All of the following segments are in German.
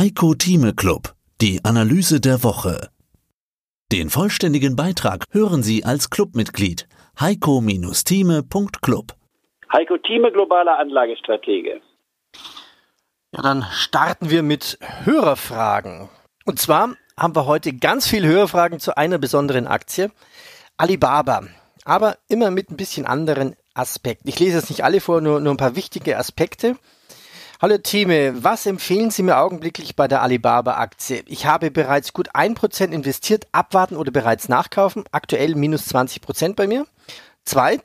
Heiko Thieme Club, die Analyse der Woche. Den vollständigen Beitrag hören Sie als Clubmitglied heiko-thieme.club. Heiko Thieme, globaler Anlagestratege. Ja, dann starten wir mit Hörerfragen. Und zwar haben wir heute ganz viele Hörerfragen zu einer besonderen Aktie, Alibaba. Aber immer mit ein bisschen anderen Aspekten. Ich lese jetzt nicht alle vor, nur, nur ein paar wichtige Aspekte. Hallo Time, was empfehlen Sie mir augenblicklich bei der Alibaba-Aktie? Ich habe bereits gut ein Prozent investiert, abwarten oder bereits nachkaufen. Aktuell minus 20 Prozent bei mir. Zwei,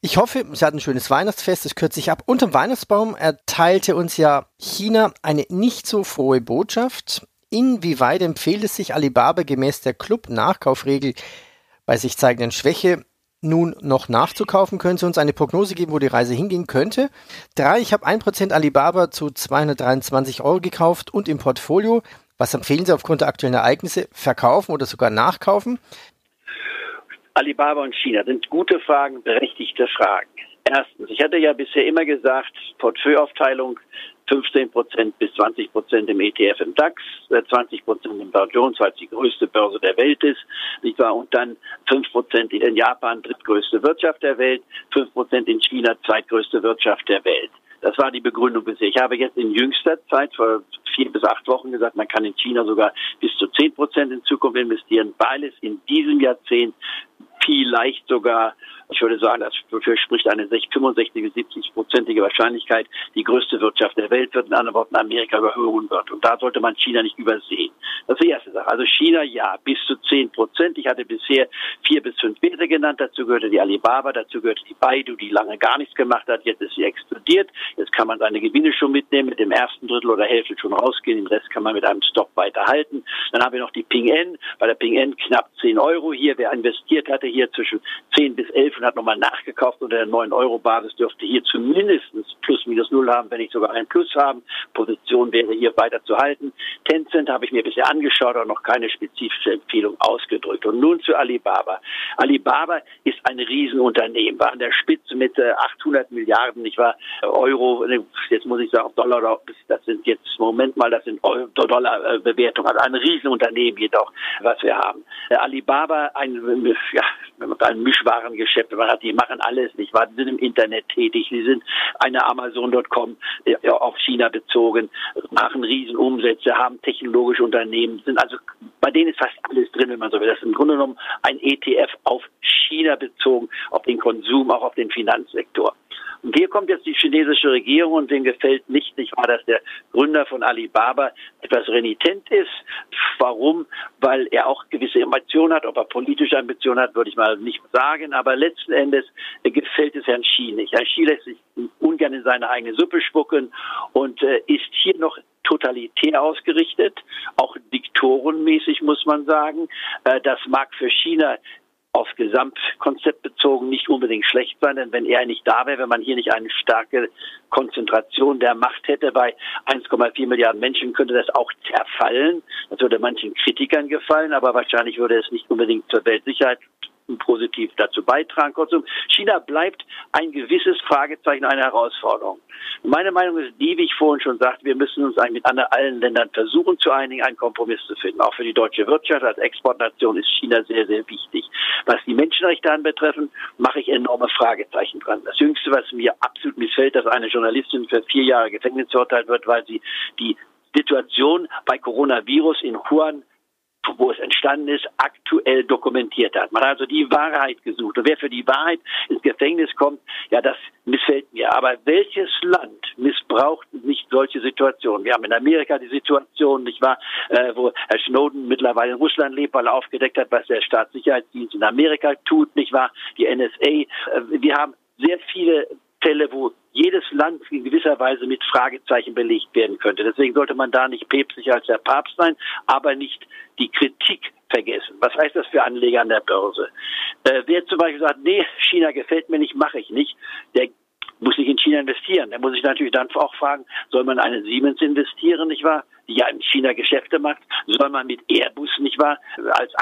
ich hoffe, Sie hatten ein schönes Weihnachtsfest, das kürzt sich ab. Unterm Weihnachtsbaum erteilte uns ja China eine nicht so frohe Botschaft. Inwieweit empfiehlt es sich Alibaba gemäß der Club-Nachkaufregel bei sich zeigenden Schwäche nun noch nachzukaufen? Können Sie uns eine Prognose geben, wo die Reise hingehen könnte? Drei, ich habe ein Prozent Alibaba zu 223 Euro gekauft und im Portfolio. Was empfehlen Sie aufgrund der aktuellen Ereignisse? Verkaufen oder sogar nachkaufen? Alibaba und China sind gute Fragen, berechtigte Fragen. Erstens, ich hatte ja bisher immer gesagt, Portfolioaufteilung 15 Prozent bis 20 Prozent im ETF im DAX, 20 äh, Prozent im Dow Jones, weil es die größte Börse der Welt ist, nicht wahr? Und dann 5 Prozent in Japan, drittgrößte Wirtschaft der Welt, 5 Prozent in China, zweitgrößte Wirtschaft der Welt. Das war die Begründung bisher. Ich habe jetzt in jüngster Zeit, vor vier bis acht Wochen gesagt, man kann in China sogar bis zu 10 Prozent in Zukunft investieren, weil es in diesem Jahrzehnt vielleicht sogar ich würde sagen, dafür spricht eine 65 bis 70 prozentige Wahrscheinlichkeit, die größte Wirtschaft der Welt wird, in anderen Worten Amerika überhören wird. Und da sollte man China nicht übersehen. Das ist die erste Sache. Also China ja, bis zu 10 Prozent. Ich hatte bisher vier bis fünf Werte genannt. Dazu gehörte die Alibaba, dazu gehörte die Baidu, die lange gar nichts gemacht hat. Jetzt ist sie explodiert. Jetzt kann man seine Gewinne schon mitnehmen, mit dem ersten Drittel oder Hälfte schon rausgehen. Den Rest kann man mit einem Stop weiterhalten. Dann haben wir noch die Ping N. Bei der Ping N knapp 10 Euro hier. Wer investiert hatte, hier zwischen 10 bis 11 und hat nochmal nachgekauft unter der 9-Euro-Basis, dürfte hier zumindest plus minus null haben, wenn nicht sogar ein Plus haben. Position wäre hier weiter zu halten. Tencent habe ich mir bisher angeschaut, aber noch keine spezifische Empfehlung ausgedrückt. Und nun zu Alibaba. Alibaba ist ein Riesenunternehmen, war an der Spitze mit 800 äh, Milliarden, nicht wahr, Euro, jetzt muss ich sagen Dollar, das sind jetzt, Moment mal, das sind Dollar-Bewertungen, also ein Riesenunternehmen jedoch, was wir haben. Äh, Alibaba, ein, ja, ein Mischwarengeschäft, man die machen alles, nicht wahr, die sind im Internet tätig, die sind eine Amazon.com ja, auf China bezogen, machen Riesenumsätze, haben technologische Unternehmen, sind also, bei denen ist fast alles drin, wenn man so will. Das ist im Grunde genommen ein ETF auf China bezogen, auf den Konsum, auch auf den Finanzsektor. Und hier kommt jetzt die chinesische Regierung und denen gefällt nicht, nicht wahr, dass der Gründer von Alibaba etwas renitent ist. Warum? Weil er auch gewisse Emotionen hat. Ob er politische Ambitionen hat, würde ich mal nicht sagen. Aber letzten Endes gefällt es Herrn Xi nicht. Herr Xi lässt sich ungern in seine eigene Suppe spucken und äh, ist hier noch totalitär ausgerichtet, auch diktorenmäßig muss man sagen. Äh, das mag für China aufs Gesamtkonzept bezogen nicht unbedingt schlecht sein, denn wenn er nicht da wäre, wenn man hier nicht eine starke Konzentration der Macht hätte, bei 1,4 Milliarden Menschen könnte das auch zerfallen. Das würde manchen Kritikern gefallen, aber wahrscheinlich würde es nicht unbedingt zur Weltsicherheit positiv dazu beitragen. Kurzum, China bleibt ein gewisses Fragezeichen, eine Herausforderung. Meine Meinung ist die, wie ich vorhin schon sagte, wir müssen uns eigentlich mit allen Ländern versuchen zu einigen, einen Kompromiss zu finden. Auch für die deutsche Wirtschaft als Exportnation ist China sehr, sehr wichtig. Was die Menschenrechte anbetreffen, mache ich enorme Fragezeichen dran. Das Jüngste, was mir absolut missfällt, dass eine Journalistin für vier Jahre Gefängnis verurteilt wird, weil sie die Situation bei Coronavirus in Wuhan wo es entstanden ist, aktuell dokumentiert hat. Man hat also die Wahrheit gesucht. Und wer für die Wahrheit ins Gefängnis kommt, ja, das missfällt mir. Aber welches Land missbraucht nicht solche Situationen? Wir haben in Amerika die Situation, nicht wahr, äh, wo Herr Snowden mittlerweile in Russland lebt, weil er aufgedeckt hat, was der Staatssicherheitsdienst in Amerika tut, nicht wahr, die NSA. Äh, wir haben sehr viele Fälle, wo jedes Land in gewisser Weise mit Fragezeichen belegt werden könnte. Deswegen sollte man da nicht päpstlicher als der Papst sein, aber nicht die Kritik vergessen. Was heißt das für Anleger an der Börse? Äh, wer zum Beispiel sagt, nee, China gefällt mir nicht, mache ich nicht, der muss nicht in China investieren. Der muss sich natürlich dann auch fragen, soll man eine Siemens investieren, nicht wahr? Die ja in China Geschäfte macht? Soll man mit Airbus, nicht wahr, als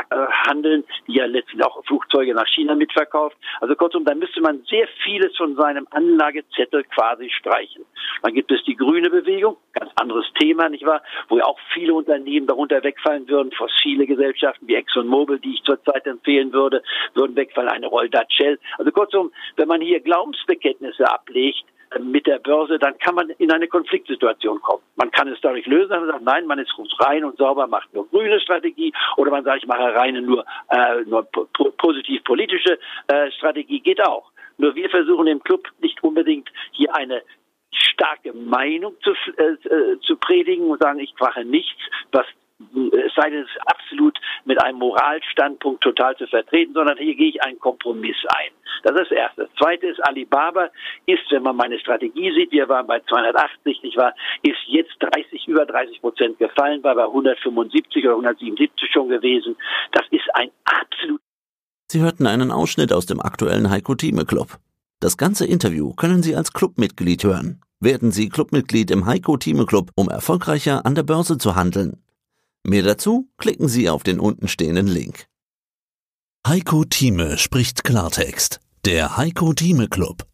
handeln, die ja letztlich auch Flugzeuge nach China mitverkauft? Also kurzum, da müsste man sehr vieles von seinem Anlagezettel quasi streichen. Dann gibt es die grüne Bewegung, ganz anderes Thema, nicht wahr, wo ja auch viele Unternehmen darunter wegfallen würden, fossile Gesellschaften wie ExxonMobil, die ich zurzeit empfehlen würde, würden wegfallen, eine Roll Shell. Also kurzum, wenn man hier Glaubensbekenntnisse ablegt, mit der Börse, dann kann man in eine Konfliktsituation kommen. Man kann es dadurch lösen, dass man sagt, nein, man ist rein und sauber, macht nur grüne Strategie oder man sagt, ich mache reine nur, äh, nur positiv politische äh, Strategie, geht auch. Nur wir versuchen im Club nicht unbedingt hier eine starke Meinung zu, äh, äh zu predigen und sagen, ich mache nichts, was es sei denn, es ist absolut mit einem Moralstandpunkt total zu vertreten, sondern hier gehe ich einen Kompromiss ein. Das ist das Erste. Das Zweite ist, Alibaba ist, wenn man meine Strategie sieht, wir waren bei 280, nicht wahr, ist jetzt 30, über 30 Prozent gefallen, war bei 175 oder 177 schon gewesen. Das ist ein absolut. Sie hörten einen Ausschnitt aus dem aktuellen Heiko Thieme Club. Das ganze Interview können Sie als Clubmitglied hören. Werden Sie Clubmitglied im Heiko Thieme Club, um erfolgreicher an der Börse zu handeln. Mehr dazu klicken Sie auf den untenstehenden Link. Heiko Thieme spricht Klartext. Der Heiko Thieme Club.